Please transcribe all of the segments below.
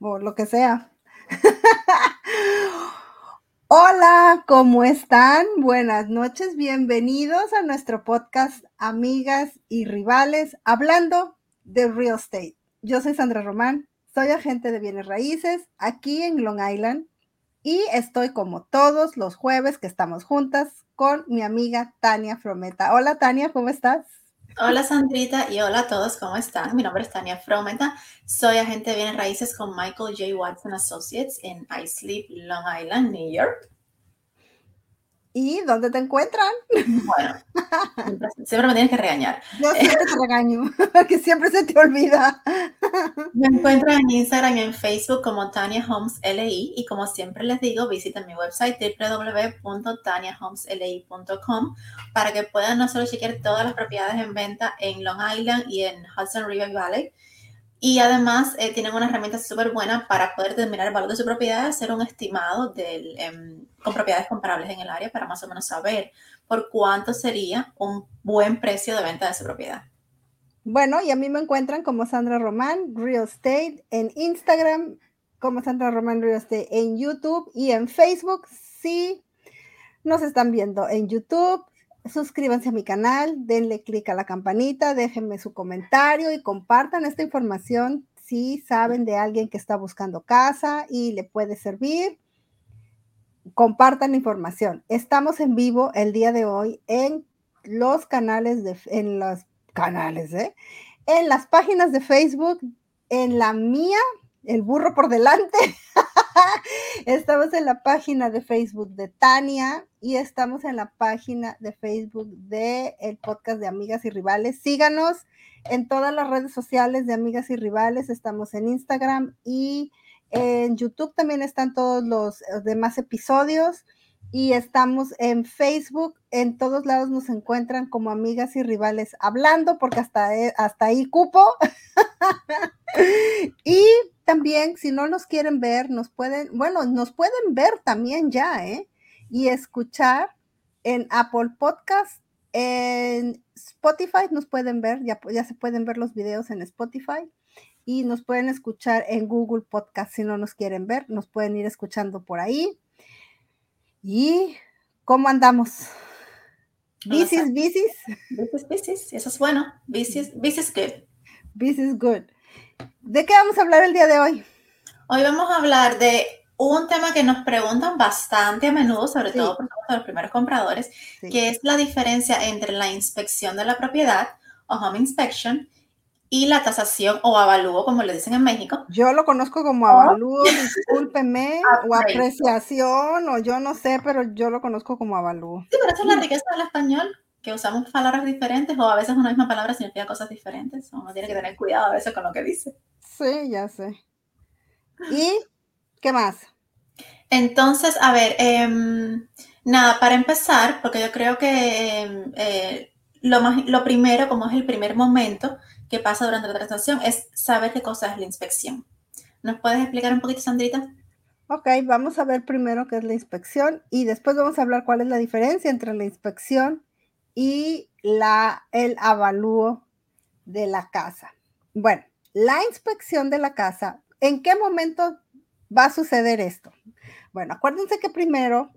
o lo que sea. Hola, ¿cómo están? Buenas noches, bienvenidos a nuestro podcast Amigas y Rivales, hablando de real estate. Yo soy Sandra Román, soy agente de bienes raíces aquí en Long Island y estoy como todos los jueves que estamos juntas con mi amiga Tania Frometa. Hola Tania, ¿cómo estás? Hola Sandrita y hola a todos, ¿cómo están? Mi nombre es Tania Frometa, soy agente de bienes raíces con Michael J. Watson Associates en iSleep, Long Island, New York. ¿Y dónde te encuentran? Bueno, siempre, me tienes que regañar. Yo siempre te regaño, porque siempre se te olvida. Me encuentran en Instagram y en Facebook como Tania Homes LI y como siempre les digo, visiten mi website www.taniahomesli.com para que puedan no solo chequear todas las propiedades en venta en Long Island y en Hudson River Valley, y además eh, tienen una herramienta súper buena para poder determinar el valor de su propiedad, hacer un estimado del, em, con propiedades comparables en el área para más o menos saber por cuánto sería un buen precio de venta de su propiedad. Bueno, y a mí me encuentran como Sandra Román Real Estate en Instagram, como Sandra Román Real Estate en YouTube y en Facebook. Si nos están viendo en YouTube, suscríbanse a mi canal, denle clic a la campanita, déjenme su comentario y compartan esta información si saben de alguien que está buscando casa y le puede servir. Compartan información. Estamos en vivo el día de hoy en los canales de en los canales, ¿eh? En las páginas de Facebook, en la mía, el burro por delante. estamos en la página de Facebook de Tania y estamos en la página de Facebook de el podcast de Amigas y Rivales. Síganos en todas las redes sociales de Amigas y Rivales. Estamos en Instagram y en YouTube también están todos los demás episodios y estamos en Facebook. En todos lados nos encuentran como amigas y rivales hablando, porque hasta, eh, hasta ahí cupo. y también, si no nos quieren ver, nos pueden, bueno, nos pueden ver también ya, ¿eh? Y escuchar en Apple Podcast, en Spotify nos pueden ver, ya, ya se pueden ver los videos en Spotify y nos pueden escuchar en Google Podcast si no nos quieren ver, nos pueden ir escuchando por ahí. ¿Y cómo andamos? ¿Bicis, bicis? Bicis, bicis, eso es bueno. Bicis, bicis good. Bicis good. ¿De qué vamos a hablar el día de hoy? Hoy vamos a hablar de un tema que nos preguntan bastante a menudo, sobre todo por los primeros compradores, que es la diferencia entre la inspección de la propiedad o home inspection y la tasación o avalúo, como le dicen en México. Yo lo conozco como avalúo, discúlpeme, o apreciación, o yo no sé, pero yo lo conozco como avalúo. Sí, pero esa es la riqueza del español, que usamos palabras diferentes o a veces una misma palabra significa cosas diferentes. Uno tiene que tener cuidado a veces con lo que dice. Sí, ya sé. ¿Y qué más? Entonces, a ver, em, nada, para empezar, porque yo creo que em, eh, lo, más, lo primero, como es el primer momento, que pasa durante la transacción es saber qué cosa es la inspección. ¿Nos puedes explicar un poquito, Sandrita? Ok, vamos a ver primero qué es la inspección y después vamos a hablar cuál es la diferencia entre la inspección y la, el avalúo de la casa. Bueno, la inspección de la casa, ¿en qué momento va a suceder esto? Bueno, acuérdense que primero,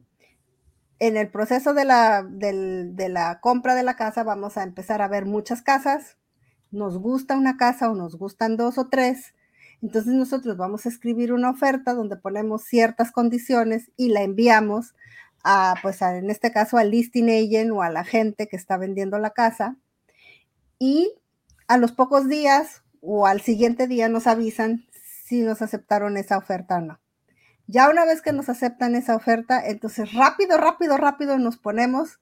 en el proceso de la, de la compra de la casa, vamos a empezar a ver muchas casas, nos gusta una casa o nos gustan dos o tres, entonces nosotros vamos a escribir una oferta donde ponemos ciertas condiciones y la enviamos a, pues en este caso al listing agent o a la gente que está vendiendo la casa. Y a los pocos días o al siguiente día nos avisan si nos aceptaron esa oferta o no. Ya una vez que nos aceptan esa oferta, entonces rápido, rápido, rápido nos ponemos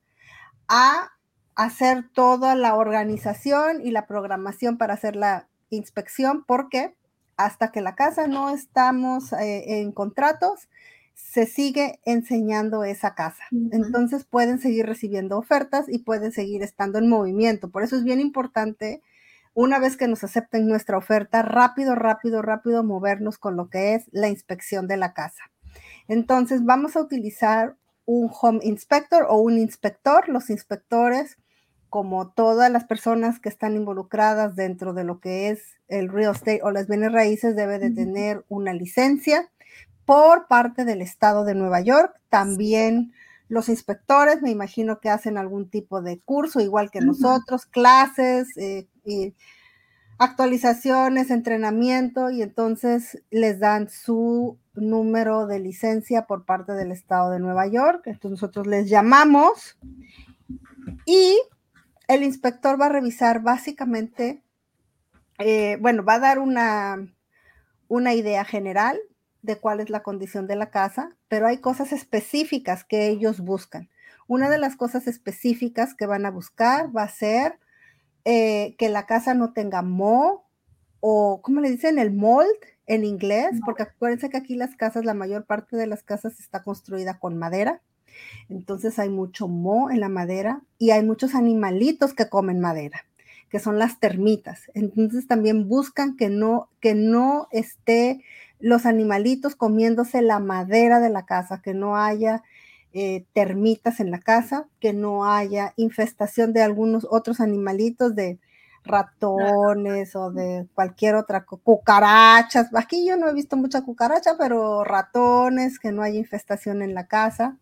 a hacer toda la organización y la programación para hacer la inspección, porque hasta que la casa no estamos eh, en contratos, se sigue enseñando esa casa. Entonces pueden seguir recibiendo ofertas y pueden seguir estando en movimiento. Por eso es bien importante, una vez que nos acepten nuestra oferta, rápido, rápido, rápido movernos con lo que es la inspección de la casa. Entonces vamos a utilizar un home inspector o un inspector. Los inspectores como todas las personas que están involucradas dentro de lo que es el real estate o las bienes raíces, debe de tener una licencia por parte del estado de Nueva York. También los inspectores, me imagino que hacen algún tipo de curso, igual que nosotros, clases, eh, y actualizaciones, entrenamiento, y entonces les dan su número de licencia por parte del estado de Nueva York. Entonces nosotros les llamamos y el inspector va a revisar básicamente, eh, bueno, va a dar una, una idea general de cuál es la condición de la casa, pero hay cosas específicas que ellos buscan. Una de las cosas específicas que van a buscar va a ser eh, que la casa no tenga mo o, ¿cómo le dicen? El mold en inglés, porque acuérdense que aquí las casas, la mayor parte de las casas está construida con madera. Entonces hay mucho mo en la madera y hay muchos animalitos que comen madera, que son las termitas. Entonces también buscan que no, que no esté los animalitos comiéndose la madera de la casa, que no haya eh, termitas en la casa, que no haya infestación de algunos otros animalitos de ratones o de cualquier otra, cucarachas. Aquí yo no he visto mucha cucaracha, pero ratones, que no haya infestación en la casa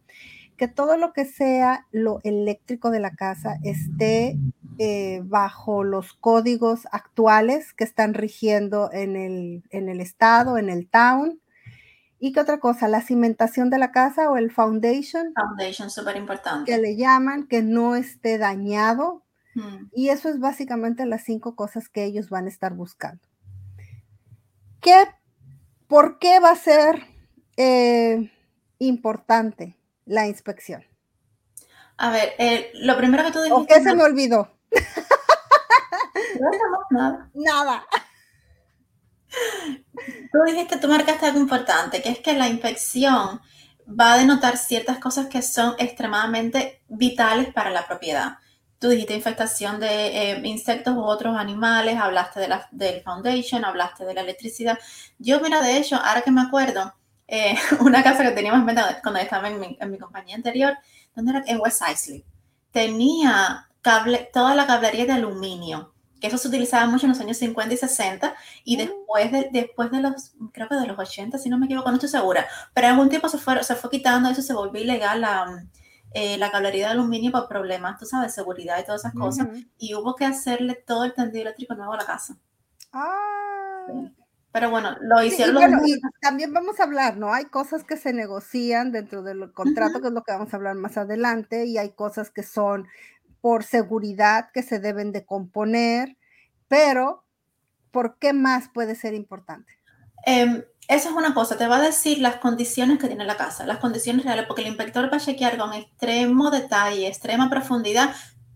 que todo lo que sea lo eléctrico de la casa esté eh, bajo los códigos actuales que están rigiendo en el, en el estado, en el town. ¿Y qué otra cosa? La cimentación de la casa o el foundation. Foundation, súper importante. Que le llaman, que no esté dañado. Hmm. Y eso es básicamente las cinco cosas que ellos van a estar buscando. ¿Qué, ¿Por qué va a ser eh, importante? La inspección? A ver, eh, lo primero que tú dijiste. ¿O qué se me olvidó? No nada. Nada. Tú dijiste, tú marcaste algo importante, que es que la inspección va a denotar ciertas cosas que son extremadamente vitales para la propiedad. Tú dijiste infectación de eh, insectos u otros animales, hablaste de la, del foundation, hablaste de la electricidad. Yo, mira, de hecho, ahora que me acuerdo, eh, una casa que teníamos cuando estaba en mi, en mi compañía anterior, ¿dónde era? En West Isley. Tenía cable, toda la cablería de aluminio, que eso se utilizaba mucho en los años 50 y 60, y mm. después de, después de los, creo que de los 80, si no me equivoco, no estoy segura, pero en algún tiempo se fue, se fue quitando eso, se volvió ilegal la, eh, la cablería de aluminio por problemas, tú sabes, seguridad y todas esas cosas, y hubo que hacerle todo el tendido eléctrico nuevo a la casa. Ah. Pero bueno, lo hicieron. y, también vamos a hablar, ¿no? Hay cosas que se negocian dentro del contrato, que es lo que vamos a hablar más adelante, y hay cosas que son por seguridad que se deben de componer, pero ¿por qué más puede ser importante? Eh, eso es una cosa, te va a decir las condiciones que tiene la casa, las condiciones reales, porque el inspector va a chequear con extremo detalle, extrema profundidad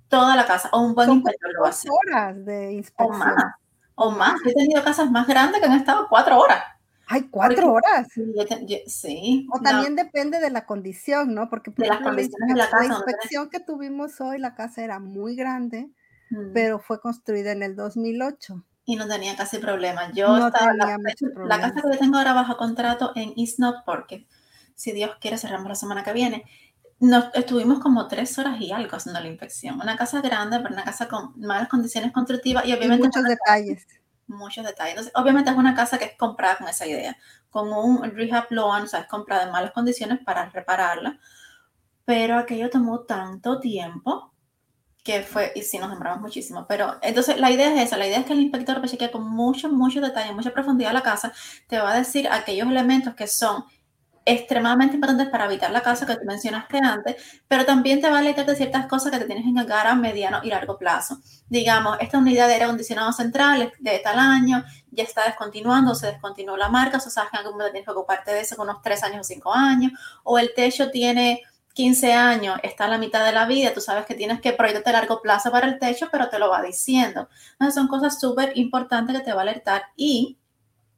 toda la casa, o un buen inspector lo va a hacer. horas de inspección o más. He tenido casas más grandes que han estado cuatro horas. Hay cuatro horas. Sí. O también depende de la condición, ¿no? Porque de las condiciones de la, casa, la inspección que tuvimos hoy, la casa era muy grande, mm. pero fue construida en el 2008. Y no tenía casi problemas. Yo no estaba, la, la, casa que tengo ahora bajo contrato en East North, porque si Dios quiere cerramos la semana que viene. Nos estuvimos como tres horas y algo haciendo la inspección. Una casa grande, pero una casa con malas condiciones constructivas y obviamente... muchos detalles. Muchos detalles. Entonces, obviamente es una casa que es comprada con esa idea, con un rehab loan, o sea, es comprada en malas condiciones para repararla. Pero aquello tomó tanto tiempo que fue, y sí, nos demoramos muchísimo. Pero entonces la idea es esa, la idea es que el inspector va a con mucho, mucho detalle, mucha profundidad la casa, te va a decir aquellos elementos que son extremadamente importantes para evitar la casa que tú mencionaste antes, pero también te va a alertar de ciertas cosas que te tienes que encargar a mediano y largo plazo. Digamos, esta unidad de aire acondicionado central de tal año ya está descontinuando, se descontinuó la marca, o sabes que en algún momento tienes que ocuparte de eso con unos 3 años o 5 años, o el techo tiene 15 años, está a la mitad de la vida, tú sabes que tienes que proyectarte a largo plazo para el techo, pero te lo va diciendo. Entonces son cosas súper importantes que te va a alertar y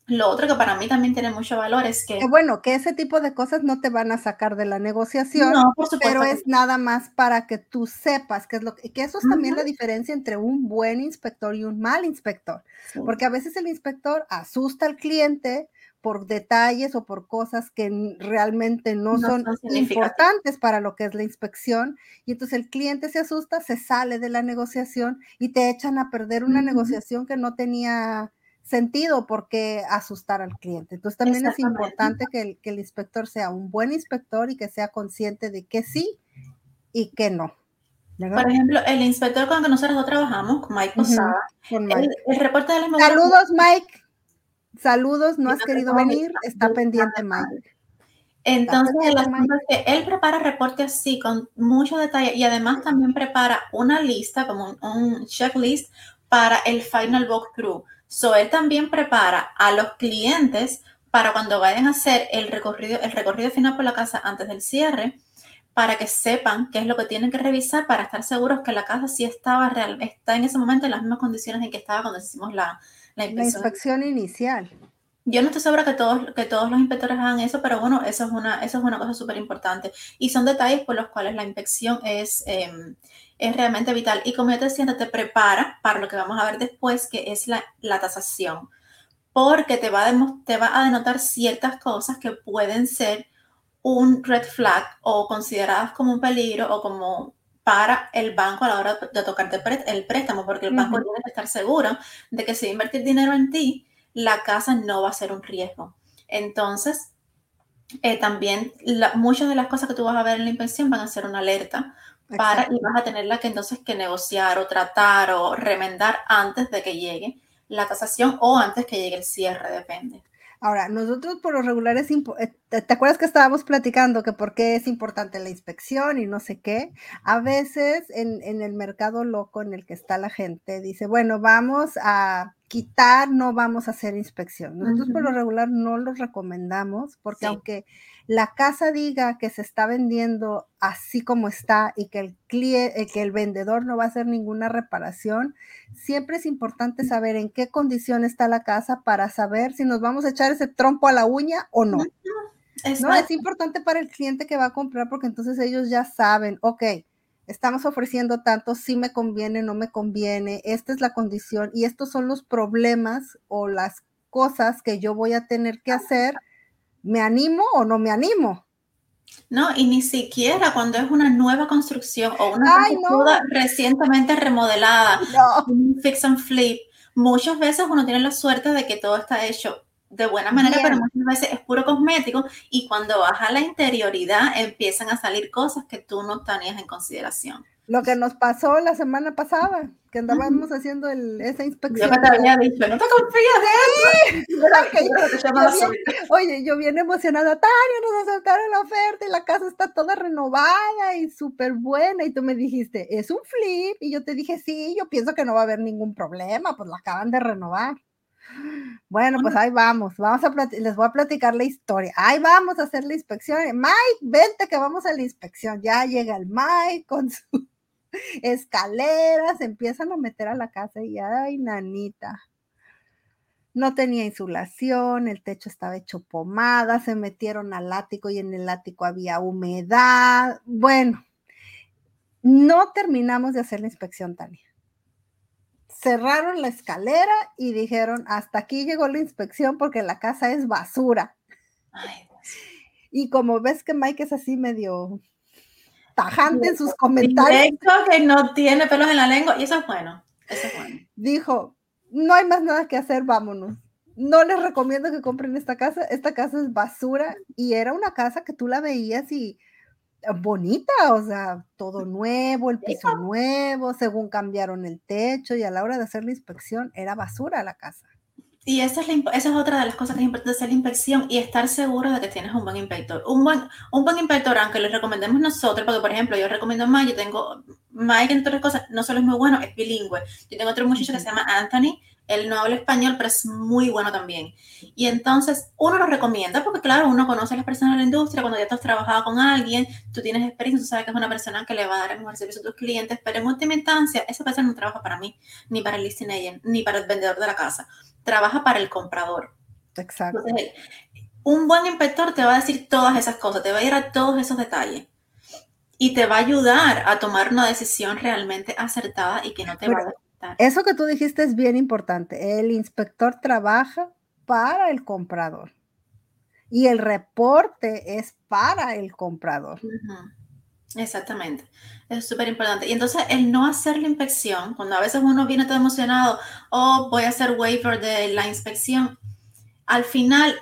Lo otro que para mí también tiene mucho valor es que... bueno, que ese tipo de cosas no te van a sacar de la negociación, pero es nada más para que tú sepas qué es lo que... Que eso es también la diferencia entre un buen inspector y un mal inspector, porque a veces el inspector asusta al cliente por detalles o por cosas que realmente no, son, importantes para lo que es la inspección. Y entonces el cliente se asusta, se sale de la negociación y te echan a perder una negociación que no tenía sentido porque asustar al cliente. Entonces también es importante que el, que el, inspector sea un buen inspector y que sea consciente de que sí y que no. Por ejemplo, el inspector con el que nosotros trabajamos, con Mike Posada, el, reporte de la Saludos, Mike. Saludos, no has querido venir, está pendiente, Mike. Entonces, que él prepara reporte así con mucho detalle y además también prepara una lista, como un, un checklist para el final walkthrough. So, él también prepara a los clientes para cuando vayan a hacer el recorrido, el recorrido final por la casa antes del cierre, para que sepan qué es lo que tienen que revisar para estar seguros que la casa sí estaba real, está en ese momento en las mismas condiciones en que estaba cuando hicimos la, la inspección. inicial. Yo no estoy segura que todos, que todos los inspectores hagan eso, pero bueno, eso es una, eso es una cosa súper importante. Y son detalles por los cuales la inspección es, em, es realmente vital. Y como yo te decía, te prepara para lo que vamos a ver después, que es la, la tasación, porque te va, a te va a denotar ciertas cosas que pueden ser un red flag o consideradas como un peligro o como para el banco a la hora de tocarte el préstamo, porque el banco tiene que estar seguro de que si invertir dinero en ti, la casa no va a ser un riesgo. Entonces, eh, también muchas de las cosas que tú vas a ver en la inspección van a ser una alerta para y vas a tenerla que entonces que negociar o tratar o remendar antes de que llegue la tasación o antes que llegue el cierre, depende. Ahora, nosotros por lo regular es, eh, ¿te acuerdas que estábamos platicando que por qué es importante la inspección y no sé qué? A veces en, en, el mercado loco en el que está la gente dice, bueno, vamos a quitar, no vamos a hacer inspección. Nosotros por lo regular no lo recomendamos porque aunque la casa diga que se está vendiendo así como está y que el, eh, que el vendedor no va a hacer ninguna reparación, siempre es importante saber en qué condición está la casa para saber si nos vamos a echar ese trompo a la uña o no. no, es importante para el cliente que va a comprar porque entonces ellos ya saben, ok, estamos ofreciendo tanto, si me conviene, no me conviene, esta es la condición y estos son los problemas o las cosas que yo voy a tener que hacer ¿me animo o no me animo? No, y ni siquiera cuando es una nueva construcción o una casa recientemente remodelada, un fix and flip, muchas veces uno tiene la suerte de que todo está hecho de buena manera, pero muchas veces es puro cosmético y cuando baja la interioridad empiezan a salir cosas que tú no tenías en consideración. Lo que nos pasó la semana pasada, que andábamos haciendo el, esa inspección. Yo te había dicho, no te confías de eso. oye, yo bien emocionada, Tania, nos aceptaron la oferta y la casa está toda renovada y súper buena. Y tú me dijiste, es un flip. Y yo te dije, sí, yo pienso que no va a haber ningún problema, pues la acaban de renovar. Bueno, pues ahí vamos, vamos a les voy a platicar la historia. Ahí vamos a hacer la inspección. Mike, vente que vamos a la inspección. Ya llega el Mike con su escaleras, empiezan a meter a la casa y ay, nanita. No tenía insulación, el techo estaba hecho pomada, se metieron al ático y en el ático había humedad. Bueno, no terminamos de hacer la inspección, Tania. Cerraron la escalera y dijeron, hasta aquí llegó la inspección porque la casa es basura. y como ves que Mike es así medio tajante en sus comentarios. que no tiene pelos en la lengua, y eso es bueno. Eso es bueno. Dijo, no hay más nada que hacer, vámonos. No les recomiendo que compren esta casa, esta casa es basura y era una casa que tú la veías y bonita, o sea, todo nuevo, el piso nuevo, según cambiaron el techo y a la hora de hacer la inspección era basura la casa. Y esa es, esa es otra de las cosas que es importante hacer la inspección y estar seguro de que tienes un buen inspector. Un buen, un buen inspector, aunque lo recomendemos nosotros, porque por ejemplo, yo recomiendo Mike, yo tengo, Mike, entre otras cosas, no solo es muy bueno, es bilingüe. Yo tengo otro muchacho que se llama Anthony, él no habla español, pero es muy bueno también. Y entonces uno lo recomienda porque, claro, uno conoce a las personas de la industria, cuando ya tú has trabajado con alguien, tú tienes experiencia, tú sabes que es una persona que le va a dar el mejor servicio a tus clientes, pero en última instancia, esa persona no trabaja para mí, ni para el listing agent, ni para el vendedor de la casa trabaja para el comprador. Exacto. un buen inspector te va a decir todas esas cosas, te va a ir a todos esos detalles y te va a ayudar a tomar una decisión realmente acertada y que no te va a Eso que tú dijiste es bien importante. El inspector trabaja para el comprador y el reporte es para el comprador. Exactamente, es súper importante. Y entonces el no hacer la inspección, cuando a veces uno viene todo emocionado, oh, voy a hacer waiver de la inspección, al final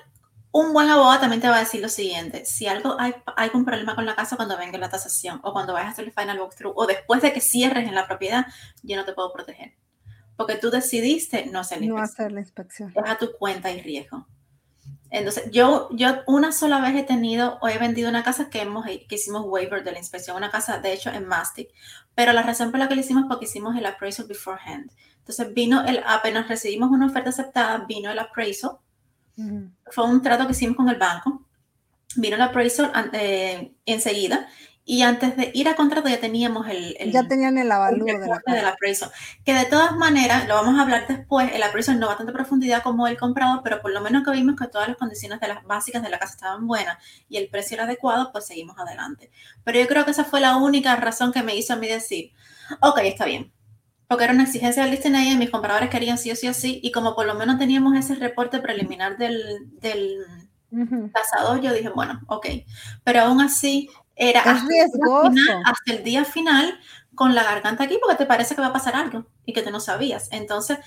un buen abogado también te va a decir lo siguiente, si algo hay, hay algún problema con la casa cuando venga la tasación o cuando vayas a hacer el final walkthrough o después de que cierres en la propiedad, yo no te puedo proteger. Porque tú decidiste no hacer la inspección. No hacer la inspección. Es a tu cuenta y riesgo. Entonces, yo, yo una sola vez he tenido o he vendido una casa que, hemos, que hicimos waiver de la inspección, una casa de hecho en Mastic, pero la razón por la que lo hicimos es porque hicimos el appraisal beforehand. Entonces, vino el, apenas recibimos una oferta aceptada, vino el appraisal, fue un trato que hicimos con el banco, vino el appraisal eh, enseguida y antes de ir a contrato ya teníamos el... ya tenían el avalúo de la appraisal. Que de todas maneras, lo vamos a hablar después, el appraisal no va a tanta profundidad como el comprado, pero por lo menos que vimos que todas las condiciones de las básicas de la casa estaban buenas y el precio era adecuado, pues seguimos adelante. Pero yo creo que esa fue la única razón que me hizo a mí decir, ok, está bien. Porque era una exigencia del listing y mis compradores querían sí o sí o sí, y como por lo menos teníamos ese reporte preliminar del, del tasador, yo dije, bueno, ok. Pero aún así, era hasta, El día final con la garganta aquí porque te parece que va a pasar algo y que tú no sabías. Entonces,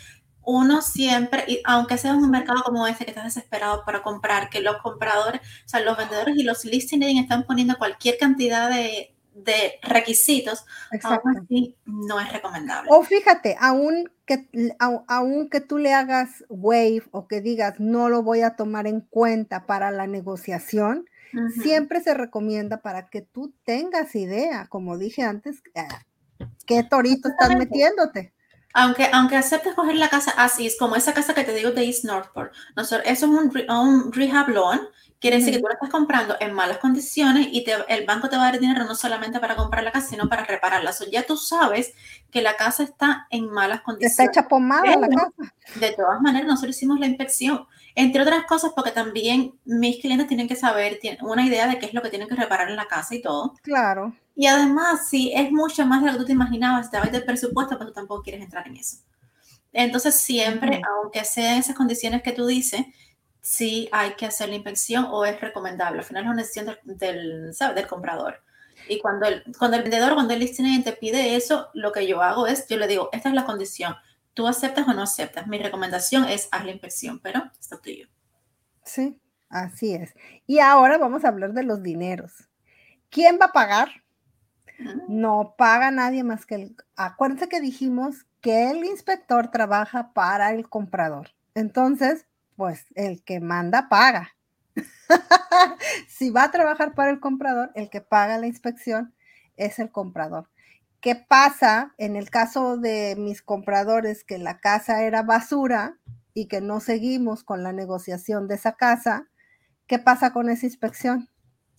uno siempre, y aunque sea un mercado como este que estás desesperado para comprar, que los compradores, o sea, los vendedores y los listing están poniendo cualquier cantidad de, de requisitos, aún así no es recomendable. O fíjate, aún que, aún que tú le hagas wave o que digas no lo voy a tomar en cuenta para la negociación, Siempre se recomienda para que tú tengas idea, como dije antes, eh, qué torito estás metiéndote. Aunque, aunque aceptes coger la casa así, es como esa casa que te digo de East Northport. eso es un, un rehab loan, quiere decir que tú la estás comprando en malas condiciones y el banco te va a dar dinero no solamente para comprar la casa, sino para repararla. ya tú sabes que la casa está en malas condiciones. Está hecha pomada la casa. De todas maneras, nosotros hicimos la inspección entre otras cosas, porque también mis clientes tienen que saber, tienen una idea de qué es lo que tienen que reparar en la casa y todo. Claro. Y además, si es mucho más de lo que tú te imaginabas, te del presupuesto, pues tú tampoco quieres entrar en eso. Entonces, siempre, aunque sean esas condiciones que tú dices, sí hay que hacer la inspección o es recomendable. Al final es una decisión del, del, del comprador. Y cuando el, cuando el vendedor, cuando el listing te pide eso, lo que yo hago es, yo le digo, esta es la condición tú aceptas o no aceptas. Mi recomendación es haz la inspección, pero está tuyo. Sí, así es. Y ahora vamos a hablar de los dineros. ¿Quién va a pagar? Mm. No paga nadie más que el... Acuérdense que dijimos que el inspector trabaja para el comprador. Entonces, pues el que manda paga. si va a trabajar para el comprador, el que paga la inspección es el comprador. ¿Qué pasa en el caso de mis compradores que la casa era basura y que no seguimos con la negociación de esa casa? ¿Qué pasa con esa inspección?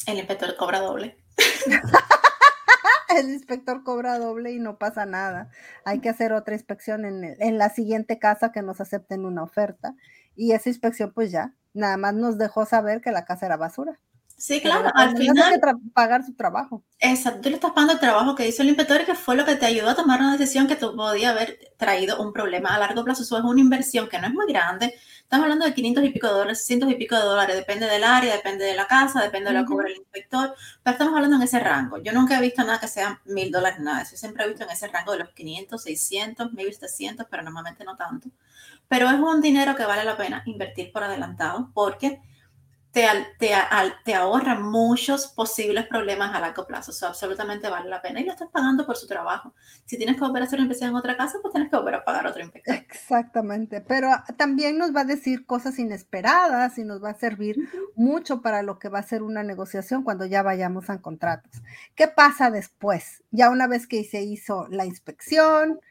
El inspector cobra doble. el inspector cobra doble y no pasa nada. Hay que hacer otra inspección en, en la siguiente casa que nos acepten una oferta. Y esa inspección, pues ya, nada más nos dejó saber que la casa era basura. Sí, claro, al final. Que pagar su trabajo. Exacto, tú le estás pagando el trabajo que hizo el inspector y que fue lo que te ayudó a tomar una decisión que tú podía haber traído un problema a largo plazo. Eso es una inversión que no es muy grande. Estamos hablando de 500 y pico de dólares, 600 y pico de dólares. Depende del área, depende de la casa, depende de lo que cobra el inspector. Pero estamos hablando en ese rango. Yo nunca he visto nada que sea mil dólares, nada. Yo siempre he visto en ese rango de los 500, 600, 700, pero normalmente no tanto. Pero es un dinero que vale la pena invertir por adelantado porque te, te, ahorra muchos posibles problemas a largo plazo. Eso absolutamente vale la pena y lo estás pagando por su trabajo. Si tienes que volver a hacer una inspección en otra casa, pues tienes que volver a pagar otro inspector. Exactamente, pero también nos va a decir cosas inesperadas y nos va a servir mucho para lo que va a ser una negociación cuando ya vayamos a contratos. ¿Qué pasa después? Ya una vez que se hizo la inspección,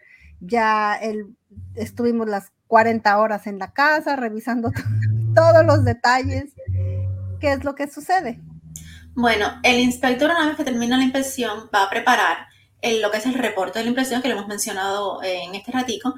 ya el, estuvimos las 40 horas en la casa revisando todos los detalles ¿qué es lo que sucede? Bueno, el inspector una vez que termina la inspección va a preparar lo que es el reporte de la impresión que lo hemos mencionado eh, en este ratico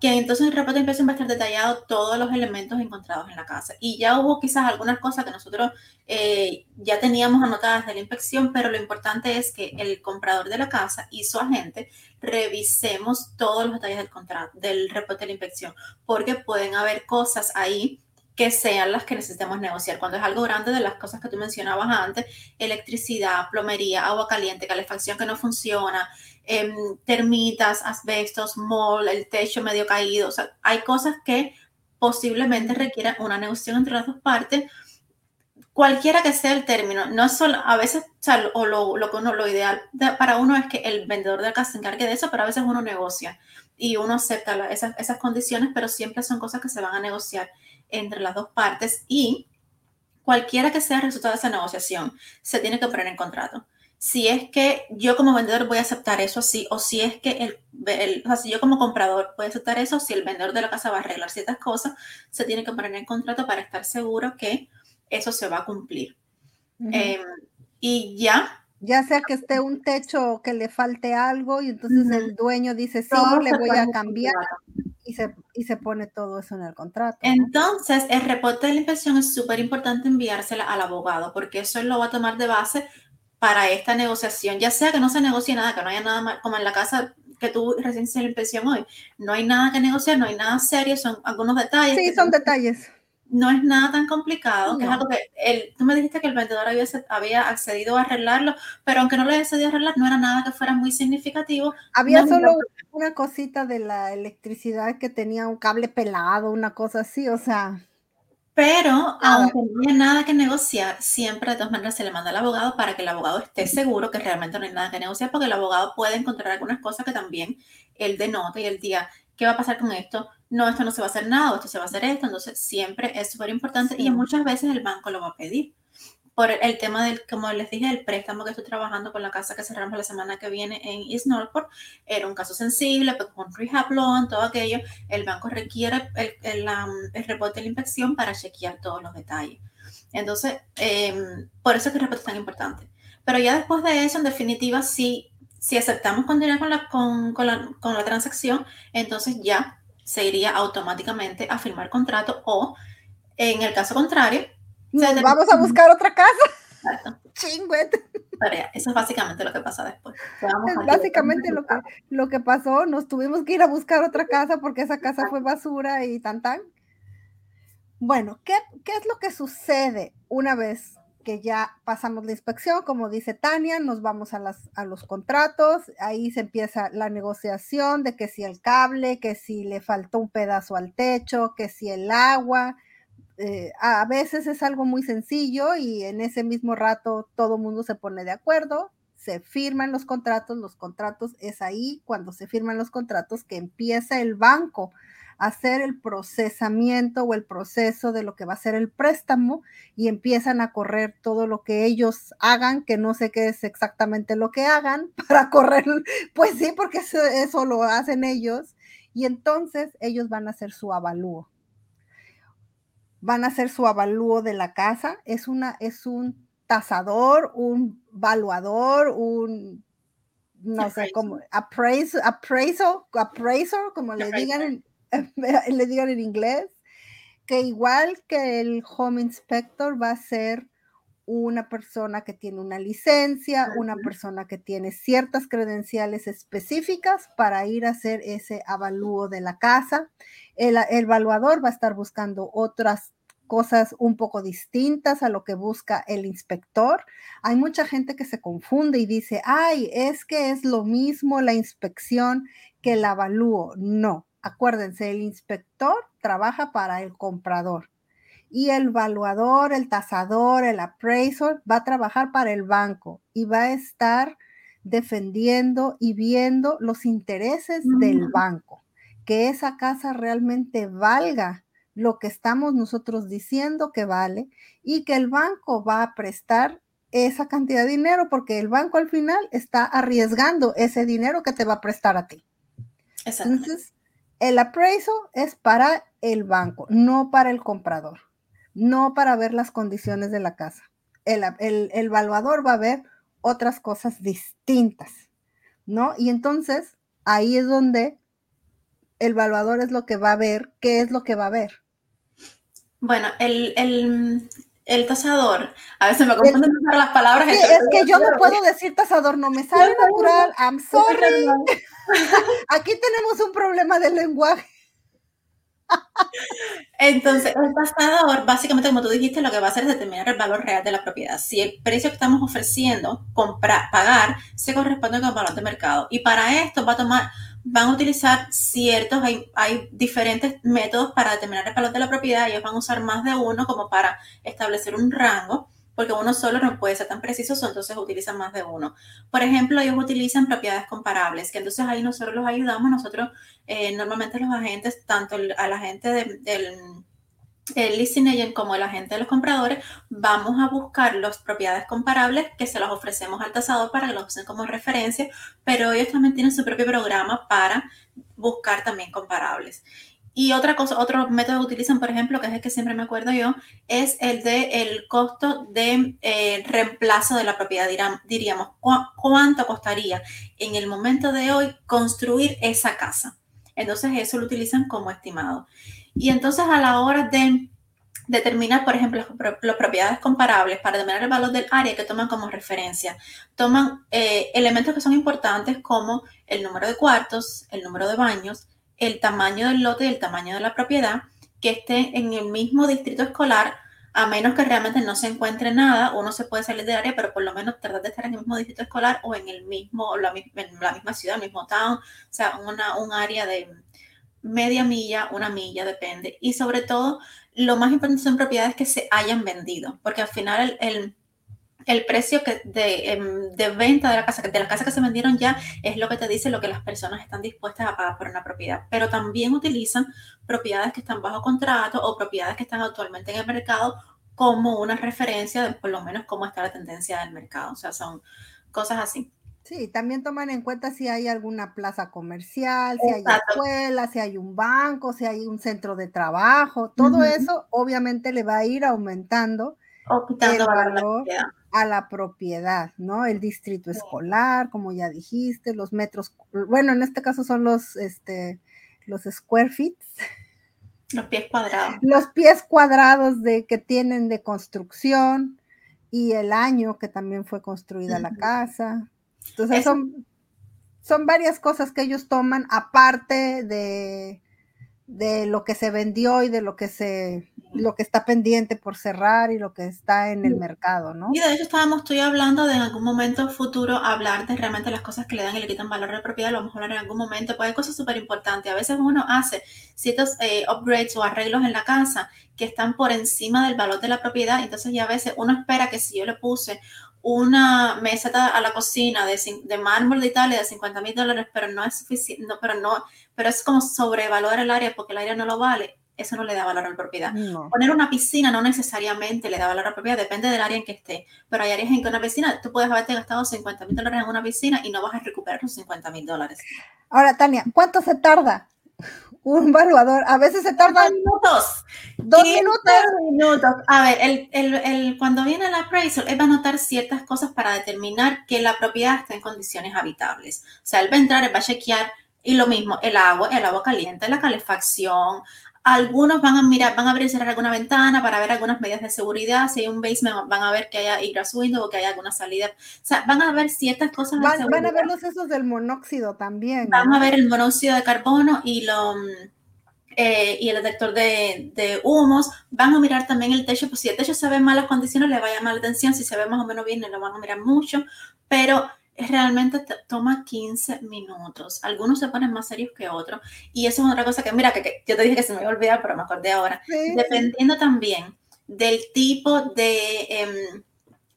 que entonces el reporte de inspección va a estar detallado todos los elementos encontrados en la casa. Y ya hubo quizás algunas cosas que nosotros eh, ya teníamos anotadas de la inspección, pero lo importante es que el comprador de la casa y su agente revisemos todos los detalles del contrato, del reporte de la inspección, porque pueden haber cosas ahí que sean las que necesitemos negociar. Cuando es algo grande de las cosas que tú mencionabas antes, electricidad, plomería, agua caliente, calefacción que no funciona, em, termitas, asbestos, mol, el techo medio caído. O sea, hay cosas que posiblemente requieran una negociación entre las dos partes, cualquiera que sea el término. No solo, a veces, o, lo, lo, uno, lo ideal para uno es que el vendedor de la casa se encargue de eso, pero a veces uno negocia y uno acepta esas, esas condiciones, pero siempre son cosas que se van a negociar entre las dos partes y cualquiera que sea el resultado de esa negociación, se tiene que poner en contrato. Si es que yo como vendedor voy a aceptar eso así, o si es que el, o sea, si yo como comprador voy a aceptar eso, si el vendedor de la casa va a arreglar ciertas cosas, se tiene que poner en contrato para estar seguro que eso se va a cumplir. Em, y ya. Ya sea que esté un techo o que le falte algo y entonces el dueño dice, sí, le voy a cambiar y se, y se pone todo eso en el contrato. Entonces, el reporte de la inspección es súper importante enviársela al abogado, porque eso lo va a tomar de base para esta negociación, ya sea que no se negocie nada, que no haya nada mal, como en la casa que tú recién hiciste la inspección hoy, no hay nada que negociar, no hay nada serio, son algunos detalles. Sí, son detalles no es nada tan complicado, que es algo que el, tú me dijiste que el vendedor había, había accedido a arreglarlo, pero aunque no lo haya accedido a arreglar, no era nada que fuera muy significativo. Había solo una cosita de la electricidad que tenía un cable pelado, una cosa así, o sea. Pero aunque no haya nada que negociar, siempre de todas maneras se le manda al abogado para que el abogado esté seguro que realmente no hay nada que negociar, porque el abogado puede encontrar algunas cosas que también él denota y el día ¿qué va a pasar con esto? No, esto no se va a hacer nada, o esto se va a hacer esto, entonces siempre es súper importante y muchas veces el banco lo va a pedir. Por el tema del, como les dije, el préstamo que estoy trabajando con la casa que cerramos la semana que viene en East Norfolk, era un caso sensible, pero pues, con rehab loan, todo aquello, el banco requiere el, el, reporte de la inspección para chequear todos los detalles. Entonces, em, por eso es que el reporte es tan importante. Pero ya después de eso, en definitiva, sí si aceptamos continuar con la, con, con, la, con la transacción, entonces ya se iría automáticamente a firmar contrato o en el caso contrario, vamos a buscar otra casa. Chingüet. Eso es básicamente lo que pasa después. Es básicamente lo que, lo que pasó. Nos tuvimos que ir a buscar otra casa porque esa casa fue basura y tan tan. Bueno, ¿qué, qué es lo que sucede una vez que ya pasamos la inspección, como dice Tania, nos vamos a, las, a los contratos, ahí se empieza la negociación de que si el cable, que si le faltó un pedazo al techo, que si el agua, eh, a veces es algo muy sencillo y en ese mismo rato todo mundo se pone de acuerdo, se firman los contratos, los contratos es ahí cuando se firman los contratos que empieza el banco hacer el procesamiento o el proceso de lo que va a ser el préstamo y empiezan a correr todo lo que ellos hagan, que no sé qué es exactamente lo que hagan para correr, pues sí, porque eso, lo hacen ellos. Y entonces ellos van a hacer su avalúo. Van a hacer su avalúo de la casa, es una es un tasador, un valuador, un no sé cómo, appraisal, appraisal, appraisal, como le digan en, le digan en inglés, que igual que el home inspector va a ser una persona que tiene una licencia, una persona que tiene ciertas credenciales específicas para ir a hacer ese avalúo de la casa. El, evaluador va a estar buscando otras cosas un poco distintas a lo que busca el inspector. Hay mucha gente que se confunde y dice, ay, es que es lo mismo la inspección que el avalúo. No, Acuérdense, el inspector trabaja para el comprador y el evaluador, el tasador, el appraisal va a trabajar para el banco y va a estar defendiendo y viendo los intereses del banco, que esa casa realmente valga lo que estamos nosotros diciendo que vale y que el banco va a prestar esa cantidad de dinero porque el banco al final está arriesgando ese dinero que te va a prestar a ti. Entonces, el appraisal es para el banco, no para el comprador, no para ver las condiciones de la casa. El, el, evaluador va a ver otras cosas distintas, ¿no? Y entonces ahí es donde el evaluador es lo que va a ver, ¿qué es lo que va a ver? Bueno, el, el, tasador, a veces me confunden las palabras. Sí, es que yo no puedo decir tasador, no me sale natural, I'm sorry. Aquí tenemos un problema de lenguaje. Entonces, el tasador, básicamente, como tú dijiste, lo que va a hacer es determinar el valor real de la propiedad. Si el precio que estamos ofreciendo, comprar, pagar, se corresponde con el valor de mercado. Y para esto va a tomar, van a utilizar ciertos, hay, hay diferentes métodos para determinar el valor de la propiedad. Ellos van a usar más de uno como para establecer un rango porque uno solo no puede ser tan preciso, entonces utilizan más de uno. Por ejemplo, ellos utilizan propiedades comparables, que entonces ahí nosotros los ayudamos, nosotros eh, normalmente los agentes, tanto a agente del el leasing agent como el agente de los compradores, vamos a buscar las propiedades comparables que se las ofrecemos al tasador para que los usen como referencia, pero ellos también tienen su propio programa para buscar también comparables. Y otra cosa, otro método que utilizan, por ejemplo, que es el que siempre me acuerdo yo, es el de el costo de eh, reemplazo de la propiedad. diríamos, ¿cuánto costaría en el momento de hoy construir esa casa? Entonces eso lo utilizan como estimado. Y entonces a la hora de determinar, por ejemplo, las propiedades comparables para determinar el valor del área que toman como referencia. Toman eh, elementos que son importantes como el número de cuartos, el número de baños, el tamaño del lote y el tamaño de la propiedad, que esté en el mismo distrito escolar, a menos que realmente no se encuentre nada, uno se puede salir del área, pero por lo menos tratar de estar en el mismo distrito escolar o en el mismo, la, en la misma ciudad, el mismo town, o sea, una, un área de media milla, una milla, depende. Y sobre todo, lo más importante son propiedades que se hayan vendido, porque al final el el precio que em, de, venta de la casa, de las casas que se vendieron ya, es lo que te dice lo que las personas están dispuestas a pagar por una propiedad. Pero también utilizan propiedades que están bajo contrato o propiedades que están actualmente en el mercado como una referencia de por lo menos cómo está la tendencia del mercado. O sea, son cosas así. Sí, también toman en cuenta si hay alguna plaza comercial, si hay escuela, si hay un banco, si hay un centro de trabajo. Todo eso obviamente le va a ir aumentando o quitando valor a la propiedad, ¿no? El distrito escolar, como ya dijiste, los metros, bueno, en este caso son los, este, los square feet. Los pies cuadrados. Los pies cuadrados de, que tienen de construcción y el año que también fue construida la casa. Entonces son, son varias cosas que ellos toman aparte de, de lo que se vendió y de lo que se lo que está pendiente por cerrar y lo que está en el mercado, ¿no? Y de hecho estábamos tú hablando de en algún momento futuro hablar de realmente las cosas que le dan y le quitan valor a la propiedad, lo mejor en algún momento, pues hay cosas súper importantes. A veces uno hace ciertos eh, upgrades o arreglos en la casa que están por encima del valor de la propiedad, entonces ya a veces uno espera que si yo le puse una mesa a la cocina de, de mármol de Italia de 50 mil dólares, pero no es suficiente, no, pero no, pero es como sobrevalorar el área porque el área no lo vale eso no le da valor a la propiedad. Poner una piscina no necesariamente le da valor a la propiedad, depende del área en que esté. Pero hay áreas en que una piscina, tú puedes haberte gastado 50 mil dólares en una piscina y no vas a recuperar los 50 mil dólares. Ahora, Tania, ¿cuánto se tarda un evaluador? A veces se tarda minutos. Dos minutos. minutos. A ver, el, el, el, cuando viene el appraisal, él va a notar ciertas cosas para determinar que la propiedad está en condiciones habitables. O sea, él va a entrar, él va a chequear y lo mismo, el agua, el agua caliente, la calefacción, algunos van a mirar, van a abrir y cerrar alguna ventana para ver algunas medidas de seguridad. Si hay un basement, van a ver que haya egress window o que haya alguna salida. O sea, van a ver ciertas cosas. Van, van a ver los esos del monóxido también. Van a ver el monóxido de carbono y lo. Eh, y el detector de, de, humos, van a mirar también el techo, pues si el techo se ve en malas condiciones, le va a llamar la atención, si se ve más o menos bien, lo van a mirar mucho, pero realmente toma 15 minutos. Algunos se ponen más serios que otros. Y eso es otra cosa que, mira, que, yo te dije que se me iba a olvidar, pero me acordé ahora. Dependiendo también del tipo de, em,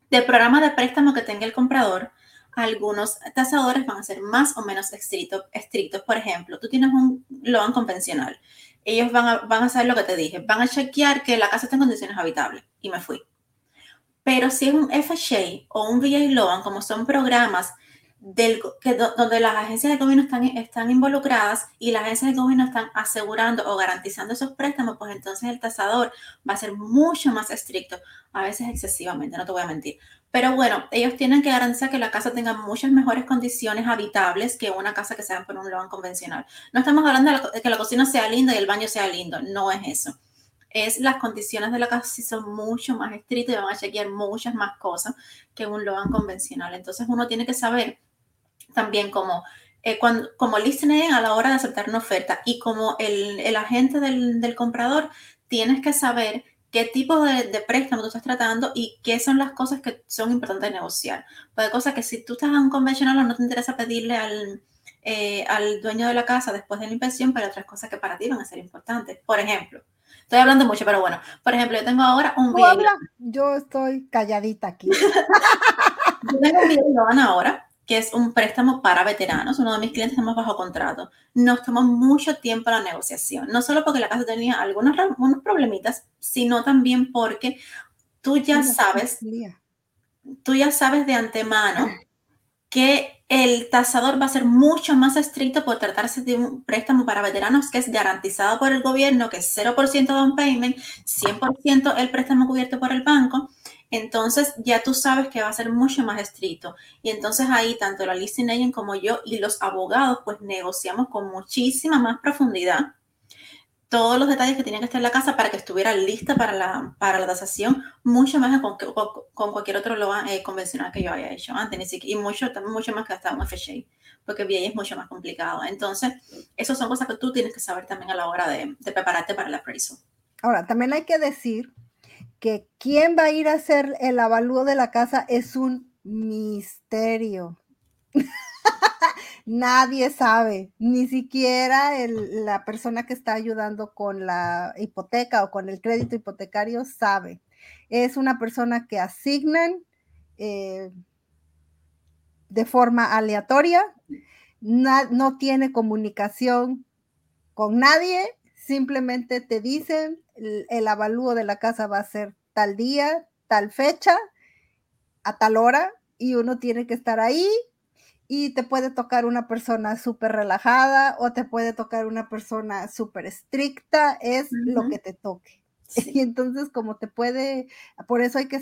de programa de préstamo que tenga el comprador, algunos tasadores van a ser más o menos estrictos. estrictos. Por ejemplo, tú tienes un loan convencional. Ellos van a, van a saber lo que te dije. Van a chequear que la casa está en condiciones habitables. Y me fui. Pero si es un FHA o un VA Loan, como son programas del, que, donde las agencias de gobierno están, están involucradas y las agencias de gobierno están asegurando o garantizando esos préstamos, pues entonces el tasador va a ser mucho más estricto, a veces excesivamente, no te voy a mentir. Pero bueno, ellos tienen que garantizar que la casa tenga muchas mejores condiciones habitables que una casa que sea por un loan convencional. No estamos hablando de, que la cocina sea linda y el baño sea lindo, no es eso es las condiciones de la casa son mucho más estrictas y van a chequear muchas más cosas que un loan convencional. Entonces uno tiene que saber también como, eh, cuando, como listening a la hora de aceptar una oferta y como el, el agente del, del, comprador, tienes que saber qué tipo de, préstamo tú estás tratando y qué son las cosas que son importantes de negociar. Hay cosas que si tú estás en un convencional no te interesa pedirle al, eh, al dueño de la casa después de la inspección, pero otras cosas que para ti van a ser importantes. Por ejemplo, estoy hablando mucho, pero bueno, por ejemplo, yo tengo ahora un video. Yo estoy calladita aquí. yo tengo un video ahora que es un préstamo para veteranos, uno de mis clientes estamos bajo contrato. Nos tomó mucho tiempo la negociación, no solo porque la casa tenía algunos, algunos problemitas, sino también porque tú ya sabes, tú ya sabes de antemano que el tasador va a ser mucho más estricto por tratarse de un préstamo para veteranos que es garantizado por el gobierno, que es 0% down payment, 100% el préstamo cubierto por el banco entonces ya tú sabes que va a ser mucho más estricto. Y entonces ahí tanto la listing agent como yo y los abogados pues negociamos con muchísima más profundidad todos los detalles que tenía que estar en la casa para que estuviera lista para la, para la tasación, mucho más con, con, cualquier otro lo eh, convencional que yo haya hecho antes, y mucho, mucho más que hasta un FHA, porque VA es mucho más complicado. Entonces, esas son cosas que tú tienes que saber también a la hora de, de prepararte para el appraisal. Ahora, también hay que decir que quién va a ir a hacer el avalúo de la casa es un misterio. Nadie sabe, ni siquiera la persona que está ayudando con la hipoteca o con el crédito hipotecario sabe. Es una persona que asignan eh, de forma aleatoria, no tiene comunicación con nadie, simplemente te dicen el, avalúo de la casa va a ser tal día, tal fecha, a tal hora, y uno tiene que estar ahí y te puede tocar una persona súper relajada o te puede tocar una persona súper estricta, es lo que te toque. Y entonces como te puede, por eso hay que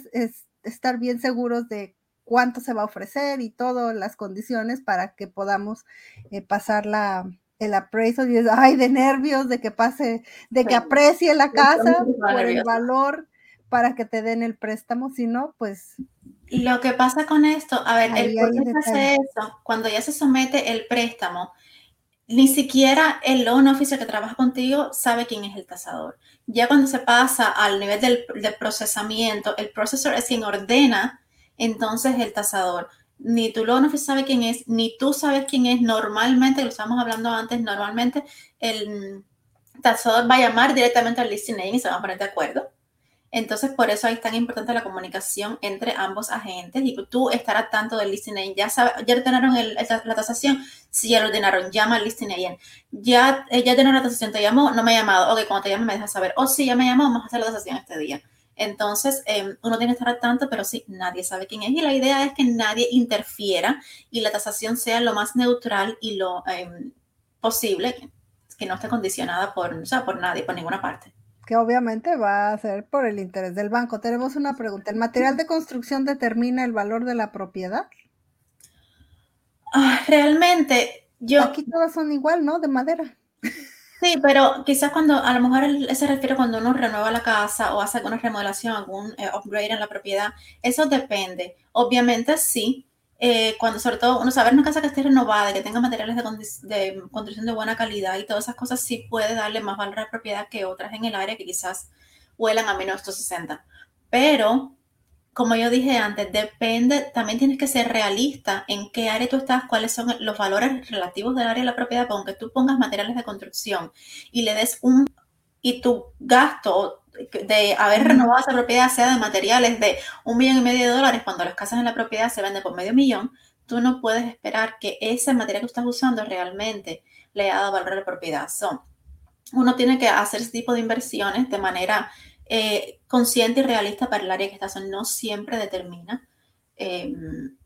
estar bien seguros de cuánto se va a ofrecer y todas las condiciones para que podamos eh, pasar la, el appraisal y es, ay, de nervios, de que pase, de que aprecie la casa por el valor para que te den el préstamo, si no, pues... Lo que pasa con esto, a ver, el hace eso, cuando ya se somete el préstamo, ni siquiera el loan officer que trabaja contigo sabe quién es el tasador. Ya cuando se pasa al nivel del, del procesamiento, el procesor es quien ordena entonces el tasador ni tu loan officer sabe quién es, ni tú sabes quién es. Normalmente, lo estábamos hablando antes, normalmente el tasador va a llamar directamente al listing y se van a poner de acuerdo. Entonces, por eso es tan importante la comunicación entre ambos agentes y tú estar al tanto del listing agent. Ya, sabe, ya ordenaron el, la tasación, si ya lo ordenaron, llama al listing agent. Ya, eh, ya ordenaron la tasación, te llamó, no me ha llamado. Ok, cuando te llame me dejas saber. O oh, sí, ya me llamó, vamos a hacer la tasación este día. Entonces, em, uno tiene que estar al tanto, pero sí, nadie sabe quién es. Y la idea es que nadie interfiera y la tasación sea lo más neutral y lo em, posible, que no esté condicionada por, o sea, por nadie, por ninguna parte. Que obviamente va a ser por el interés del banco. Tenemos una pregunta. ¿El material de construcción determina el valor de la propiedad? Ah, realmente, yo... Aquí todas son igual, ¿no? De madera. Sí, pero quizás cuando, a lo mejor se refiere cuando uno renueva la casa o hace alguna remodelación, algún eh, upgrade en la propiedad, eso depende. Obviamente sí, eh, cuando sobre todo uno sabe una casa que esté renovada que tenga materiales de, de, construcción de buena calidad y todas esas cosas, sí puede darle más valor a la propiedad que otras en el área que quizás huelan a menos 60. Pero como yo dije antes, depende, también tienes que ser realista en qué área tú estás, cuáles son los valores relativos del área de la propiedad, porque aunque tú pongas materiales de construcción y le des un, y tu gasto de haber renovado esa propiedad sea de materiales de un millón y medio de dólares, cuando las casas en la propiedad se venden por medio millón, tú no puedes esperar que ese material que estás usando realmente le haya dado valor a la propiedad. So, uno tiene que hacer ese tipo de inversiones de manera eh, consciente y realista para el área que estás, no siempre determina em,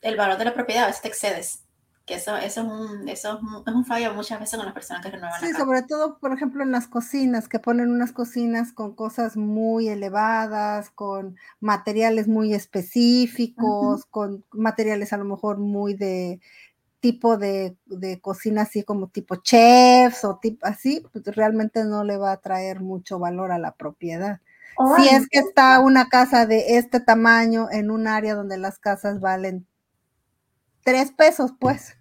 el valor de la propiedad, a veces te excedes. Que eso, eso, es, un, eso es, un, fallo muchas veces con las personas que renuevan. Sí, sobre todo, por ejemplo, en las cocinas, que ponen unas cocinas con cosas muy elevadas, con materiales muy específicos, con materiales a lo mejor muy de tipo de, de, cocina así como tipo chefs o tipo así, pues realmente no le va a traer mucho valor a la propiedad. si es que está una casa de este tamaño en un área donde las casas valen tres pesos, pues.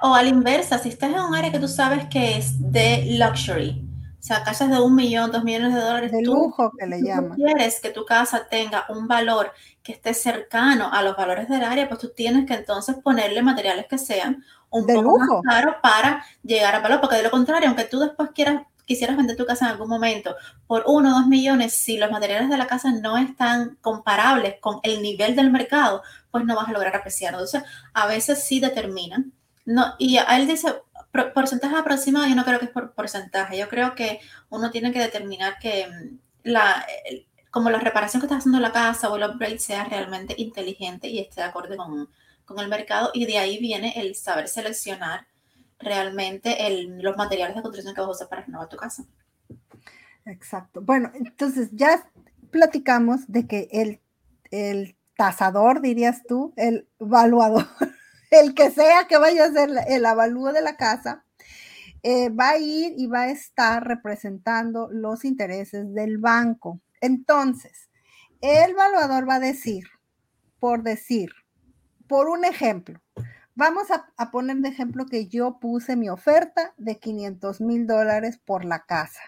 O a la inversa, si estás en un área que tú sabes que es de luxury, o sea, casas de un millón, dos millones de dólares. De lujo que le llaman. Si quieres que tu casa tenga un valor que esté cercano a los valores del área, pues tú tienes que entonces ponerle materiales que sean un de poco lujo. más caros para llegar a valor, porque de lo contrario, aunque tú después quieras quisieras vender tu casa en algún momento por uno o dos millones, si los materiales de la casa no están comparables con el nivel del mercado, pues no vas a lograr apreciarlo. Entonces, a veces sí determinan. No, y él dice, porcentaje aproximado, yo no creo que es por porcentaje. Yo creo que uno tiene que determinar que mm, la, como la reparación que está haciendo la casa o el upgrade sea realmente inteligente y esté de acuerdo con, con el mercado. Y de ahí viene el saber seleccionar realmente el, los materiales de construcción que vas a usar para renovar tu casa. Exacto. Bueno, entonces ya platicamos de que el, el tasador, dirías tú, el evaluador, el que sea que vaya a hacer el avalúo de la casa, eh, va a ir y va a estar representando los intereses del banco. Entonces, el evaluador va a decir, por decir, por un ejemplo, Vamos a, poner de ejemplo que yo puse mi oferta de 500 mil dólares por la casa.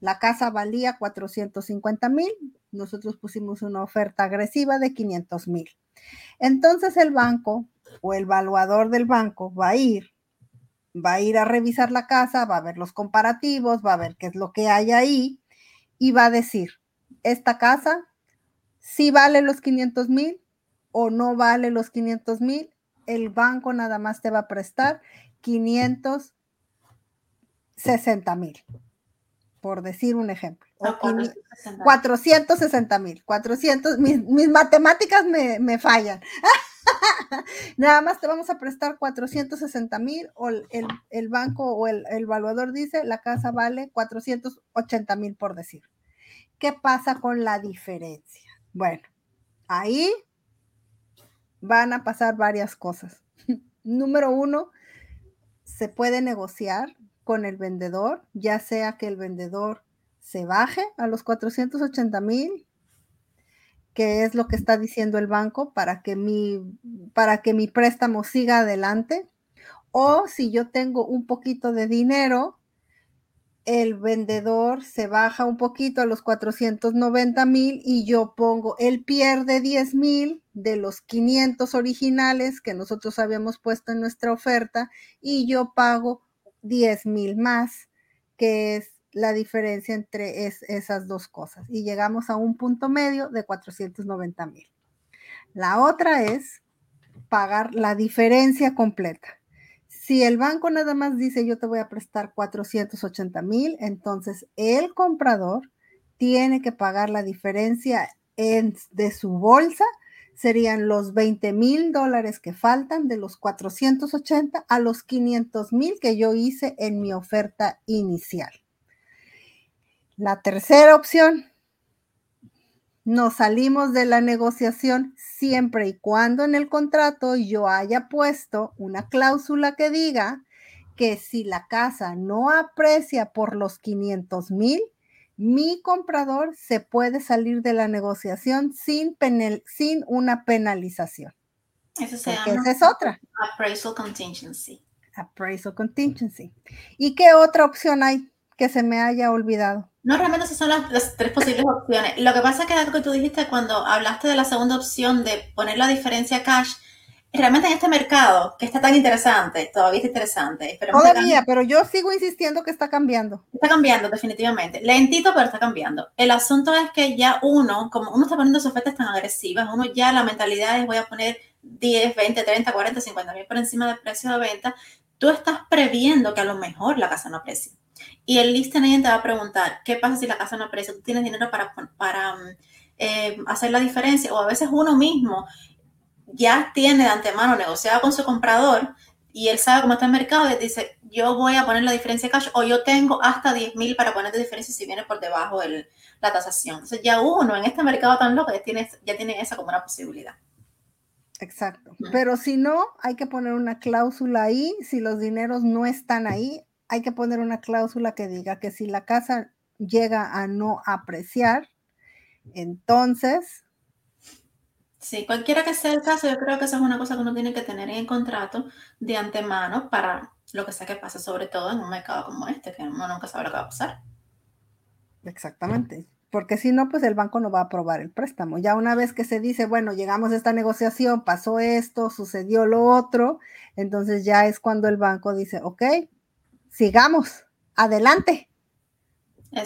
La casa valía 450 mil, nosotros pusimos una oferta agresiva de 500 mil. Entonces el banco o el evaluador del banco va a ir, va a ir a revisar la casa, va a ver los comparativos, va a ver qué es lo que hay ahí y va a decir, esta casa sí vale los 500 mil o no vale los 500 mil el banco nada más te va a prestar 560 mil, por decir un ejemplo. O 460 mil, 400, mis, mis, matemáticas me, me fallan. Nada más te vamos a prestar 460 mil o el, el, banco o el, el evaluador dice la casa vale 480 mil por decir. ¿Qué pasa con la diferencia? Bueno, ahí van a pasar varias cosas. Número uno, se puede negociar con el vendedor, ya sea que el vendedor se baje a los 480 mil, que es lo que está diciendo el banco para que mi, para que mi préstamo siga adelante, o si yo tengo un poquito de dinero, el vendedor se baja un poquito a los 490 mil y yo pongo, él pierde 10 mil de los 500 originales que nosotros habíamos puesto en nuestra oferta y yo pago 10 mil más, que es la diferencia entre esas dos cosas. Y llegamos a un punto medio de 490 mil. La otra es pagar la diferencia completa. Si el banco nada más dice yo te voy a prestar 480 mil, entonces el comprador tiene que pagar la diferencia de su bolsa. Serían los 20 mil dólares que faltan de los 480 a los 500 mil que yo hice en mi oferta inicial. La tercera opción nos salimos de la negociación siempre y cuando en el contrato yo haya puesto una cláusula que diga que si la casa no aprecia por los 500 mil, mi comprador se puede salir de la negociación sin, sin una penalización. Eso se llama esa es otra. Appraisal contingency. Appraisal contingency. ¿Y qué otra opción hay que se me haya olvidado? No, realmente esas son las, tres posibles opciones. Lo que pasa es que algo que tú dijiste cuando hablaste de la segunda opción de poner la diferencia cash, realmente en este mercado, que está tan interesante, todavía está interesante. Todavía, pero yo sigo insistiendo que está cambiando. Está cambiando, definitivamente. Lentito, pero está cambiando. El asunto es que ya uno, como uno está poniendo sus ofertas tan agresivas, uno ya la mentalidad es voy a poner 10, 20, 30, 40, 50 mil por encima del precio de venta. Tú estás previendo que a lo mejor la casa no aprecia. Y el listing agent te va a preguntar, ¿qué pasa si la casa no aprecia? ¿Tú tienes dinero para, para mm, eh, hacer la diferencia? O a veces uno mismo, ya tiene de antemano negociado con su comprador y él sabe cómo está el mercado y dice, yo voy a poner la diferencia de cash o yo tengo hasta 10 mil para poner de diferencia si viene por debajo el, la tasación. Entonces ya uno en este mercado tan loco ya tiene, ya tiene esa como una posibilidad. Exacto. Pero si no, hay que poner una cláusula ahí. Si los dineros no están ahí, hay que poner una cláusula que diga que si la casa llega a no apreciar, entonces... Sí, cualquiera que sea el caso, yo creo que esa es una cosa que uno tiene que tener en el contrato de antemano para lo que sea que pase, sobre todo en un mercado como este, que uno nunca sabe lo que va a pasar. Exactamente, porque si no, pues el banco no va a aprobar el préstamo. Ya una vez que se dice, bueno, llegamos a esta negociación, pasó esto, sucedió lo otro, entonces ya es cuando el banco dice, ok, sigamos, adelante.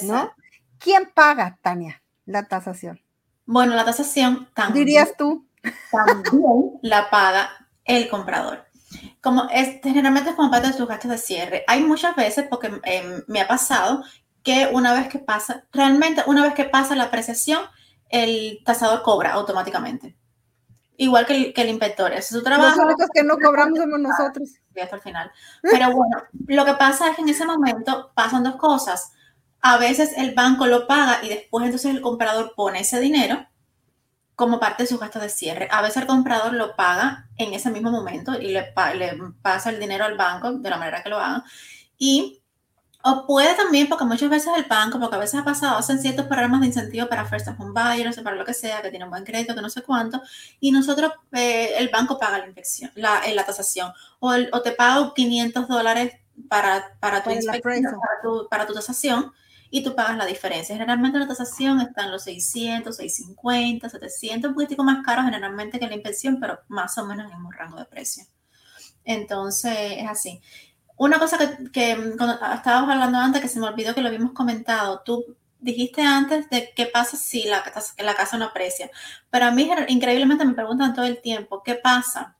¿No? ¿Quién paga, Tania, la tasación? Bueno, la tasación también. Dirías tú. También la paga el comprador. Como es, generalmente es como parte de sus gastos de cierre. Hay muchas veces, porque em, me ha pasado, que una vez que pasa, realmente una vez que pasa la apreciación, el tasador cobra automáticamente. Igual que el, que el inspector. es su trabajo. Los únicos que no cobramos somos nosotros. Hasta el final. Pero bueno, lo que pasa es que en ese momento pasan dos cosas. A veces el banco lo paga y después entonces el comprador pone ese dinero como parte de su gasto de cierre. A veces el comprador lo paga en ese mismo momento y le, le pasa el dinero al banco de la manera que lo haga. Y o puede también, porque muchas veces el banco, porque a veces ha pasado, hacen ciertos programas de incentivo para first home buyers, para lo que sea, que tienen buen crédito, que no sé cuánto, y nosotros, eh, el banco paga la inspección, la, eh, la tasación, o, o, te paga 500 dólares para, para, tu inspección, para, tu, para tu tasación, y tú pagas la diferencia. Generalmente la tasación está en los 600, 650, 700, un poquitico más caro generalmente que la inspección, pero más o menos en el mismo rango de precio. Entonces, es así. Una cosa que, que estábamos hablando antes, que se me olvidó que lo habíamos comentado, tú dijiste antes de qué pasa si la, la casa no aprecia, pero a mí increíblemente me preguntan todo el tiempo, ¿qué pasa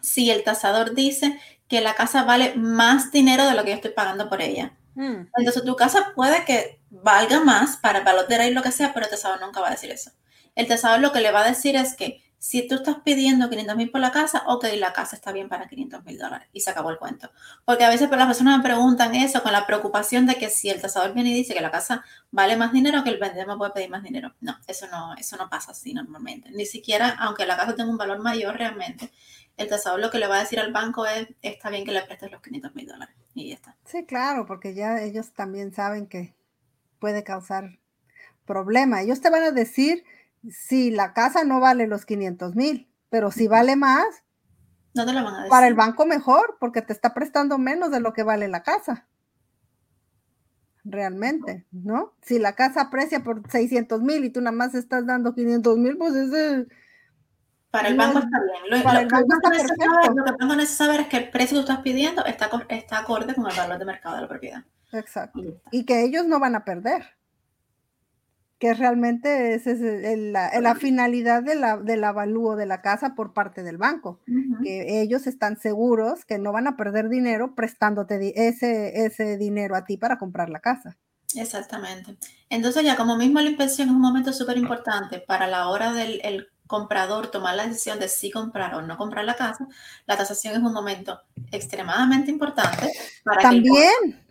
si el tasador dice que la casa vale más dinero de lo que yo estoy pagando por ella? Mm. Entonces tu casa puede que valga más para el valor de lo que sea, pero el tasador nunca va a decir eso. El tasador lo que le va a decir es que si tú estás pidiendo 500 mil por la casa, ok, la casa está bien para 500 mil dólares y se acabó el cuento. Porque a veces las personas me preguntan eso con la preocupación de que si el tasador viene y dice que la casa vale más dinero, que el vendedor me puede pedir más dinero. No, eso no, eso no pasa así normalmente. Ni siquiera, aunque la casa tenga un valor mayor realmente, el tasador lo que le va a decir al banco es, está bien que le prestes los 500 mil dólares y ya está. Sí, claro, porque ya ellos también saben que puede causar problema. Ellos te van a decir si la casa no vale los 500 mil, pero si vale más, no te lo van a decir. Para el banco mejor, porque te está prestando menos de lo que vale la casa. Realmente, ¿no? Si la casa aprecia por 600 mil y tú nada más estás dando 500 mil, pues ese... Para el banco está bien. Lo, para el banco está perfecto. lo que el banco necesita saber es que el precio que tú estás pidiendo está, está acorde con el valor de mercado de la propiedad. Exacto. Y que ellos no van a perder que realmente es, la, finalidad de la, del avalúo de la casa por parte del banco, que ellos están seguros que no van a perder dinero prestándote ese, ese dinero a ti para comprar la casa. Exactamente. Entonces ya como mismo la inspección es un momento súper importante para la hora del comprador tomar la decisión de si comprar o no comprar la casa, la tasación es un momento extremadamente importante para También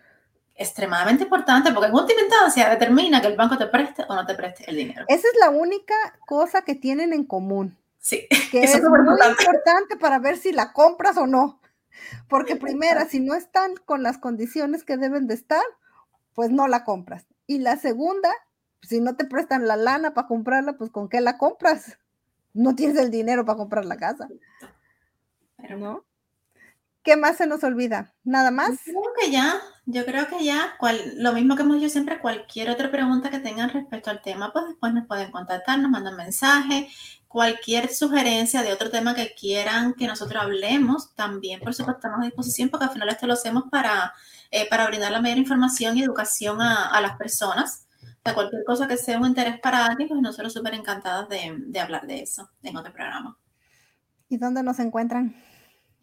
extremadamente importante porque en última instancia determina que el banco te preste o no te preste el dinero. Esa es la única cosa que tienen en común. Sí, que es, muy importante. para ver si la compras o no. Porque primera, si no están con las condiciones que deben de estar, pues no la compras. Y la segunda, si no te prestan la lana para comprarla, pues ¿con qué la compras? No tienes el dinero para comprar la casa. Pero no. ¿Qué más se nos olvida? ¿Nada más? Yo creo que ya, yo creo que ya, lo mismo que hemos dicho siempre, cualquier otra pregunta que tengan respecto al tema, pues después nos pueden contactar, nos mandan mensaje, cualquier sugerencia de otro tema que quieran que nosotros hablemos, también por supuesto estamos a disposición porque al final esto lo hacemos para, eh, para brindar la mayor información y educación a, las personas. Cualquier cosa que sea un interés para alguien, pues nosotros súper encantadas de, de hablar de eso en otro programa. ¿Y dónde nos encuentran?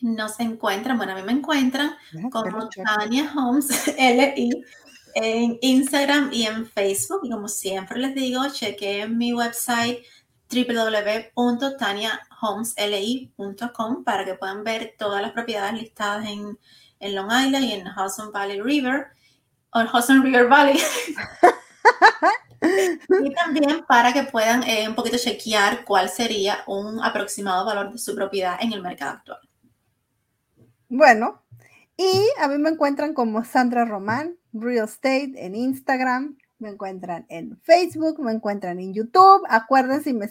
nos encuentran, bueno, a mí me encuentran como Tania Holmes LI en Instagram y en Facebook. Y como siempre les digo, chequeen mi website www.taniahomesli.com para que puedan ver todas las propiedades listadas en, en Long Island y en Hudson Valley River o Hudson River Valley. y también para que puedan eh, un poquito chequear cuál sería un aproximado valor de su propiedad en el mercado actual. Bueno, y a mí me encuentran como Sandra Román, Real Estate en Instagram, me encuentran en Facebook, me encuentran en YouTube. Acuérdense, me,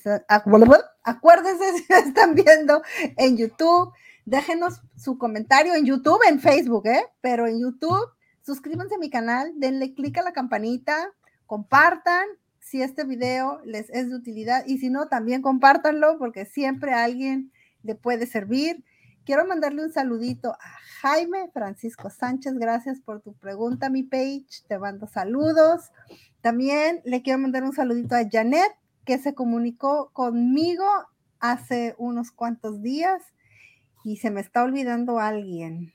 acuérdense si me están viendo en YouTube. Déjenos su comentario en YouTube, en Facebook, ¿eh? Pero en YouTube, suscríbanse a mi canal, denle clic a la campanita, compartan si este video les es de utilidad y si no, también compártanlo porque siempre a alguien le puede servir. Quiero mandarle un saludito a Jaime Francisco Sánchez. Gracias por tu pregunta, mi page. Te mando saludos. También le quiero mandar un saludito a Janet, que se comunicó conmigo hace unos cuantos días y se me está olvidando alguien.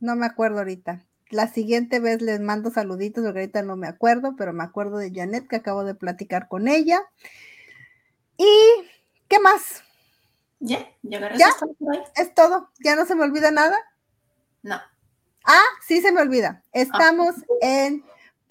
No me acuerdo ahorita. La siguiente vez les mando saluditos, porque ahorita no me acuerdo, pero me acuerdo de Janet, que acabo de platicar con ella. ¿Y qué más? Ya, ¿Ya? es todo. ¿Ya no se me olvida nada? No. Ah, sí se me olvida. Estamos ah. en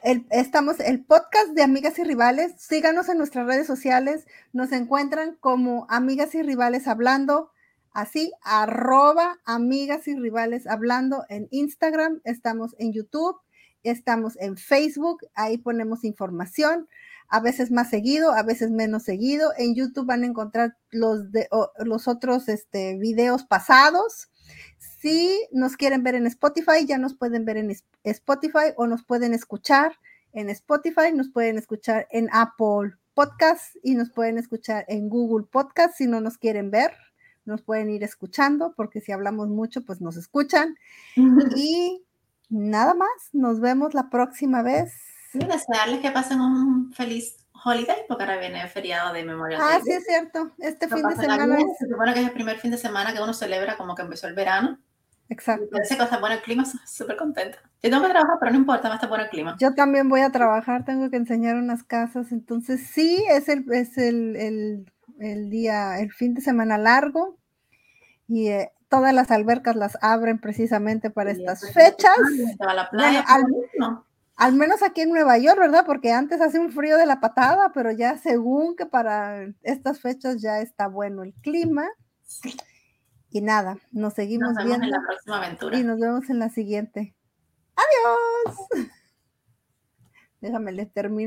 el, estamos el podcast de Amigas y Rivales. Síganos en nuestras redes sociales. Nos encuentran como Amigas y Rivales Hablando, así, arroba Amigas y Rivales Hablando en Instagram. Estamos en YouTube, estamos en Facebook. Ahí ponemos información a veces más seguido, a veces menos seguido. En YouTube van a encontrar los, de, los otros este, videos pasados. Si nos quieren ver en Spotify, ya nos pueden ver en Spotify o nos pueden escuchar en Spotify, nos pueden escuchar en Apple Podcast y nos pueden escuchar en Google Podcast si no nos quieren ver. Nos pueden ir escuchando porque si hablamos mucho, pues nos escuchan. Y nada más, nos vemos la próxima vez Sí, desearles que pasen un feliz holiday, porque ahora viene el feriado de Memorial Ah, sí, es cierto. Este fin de semana. Se supone que es el primer fin de semana que uno celebra como que empezó el verano. Exacto. Parece que está bueno el clima, súper contenta. Yo tengo que trabajar, pero no importa, va a estar bueno el clima. Yo también voy a trabajar, tengo que enseñar unas casas, entonces sí, es el, es el, el, el día, el fin de semana largo y eh, todas las albercas las abren precisamente para estas fechas. A la playa, bueno, al menos aquí en Nueva York, ¿verdad? Porque antes hace un frío de la patada, pero ya según que para estas fechas ya está bueno el clima. Y nada, nos seguimos nos viendo. En la próxima aventura. Y nos vemos en la siguiente. Adiós. Déjame, les termino.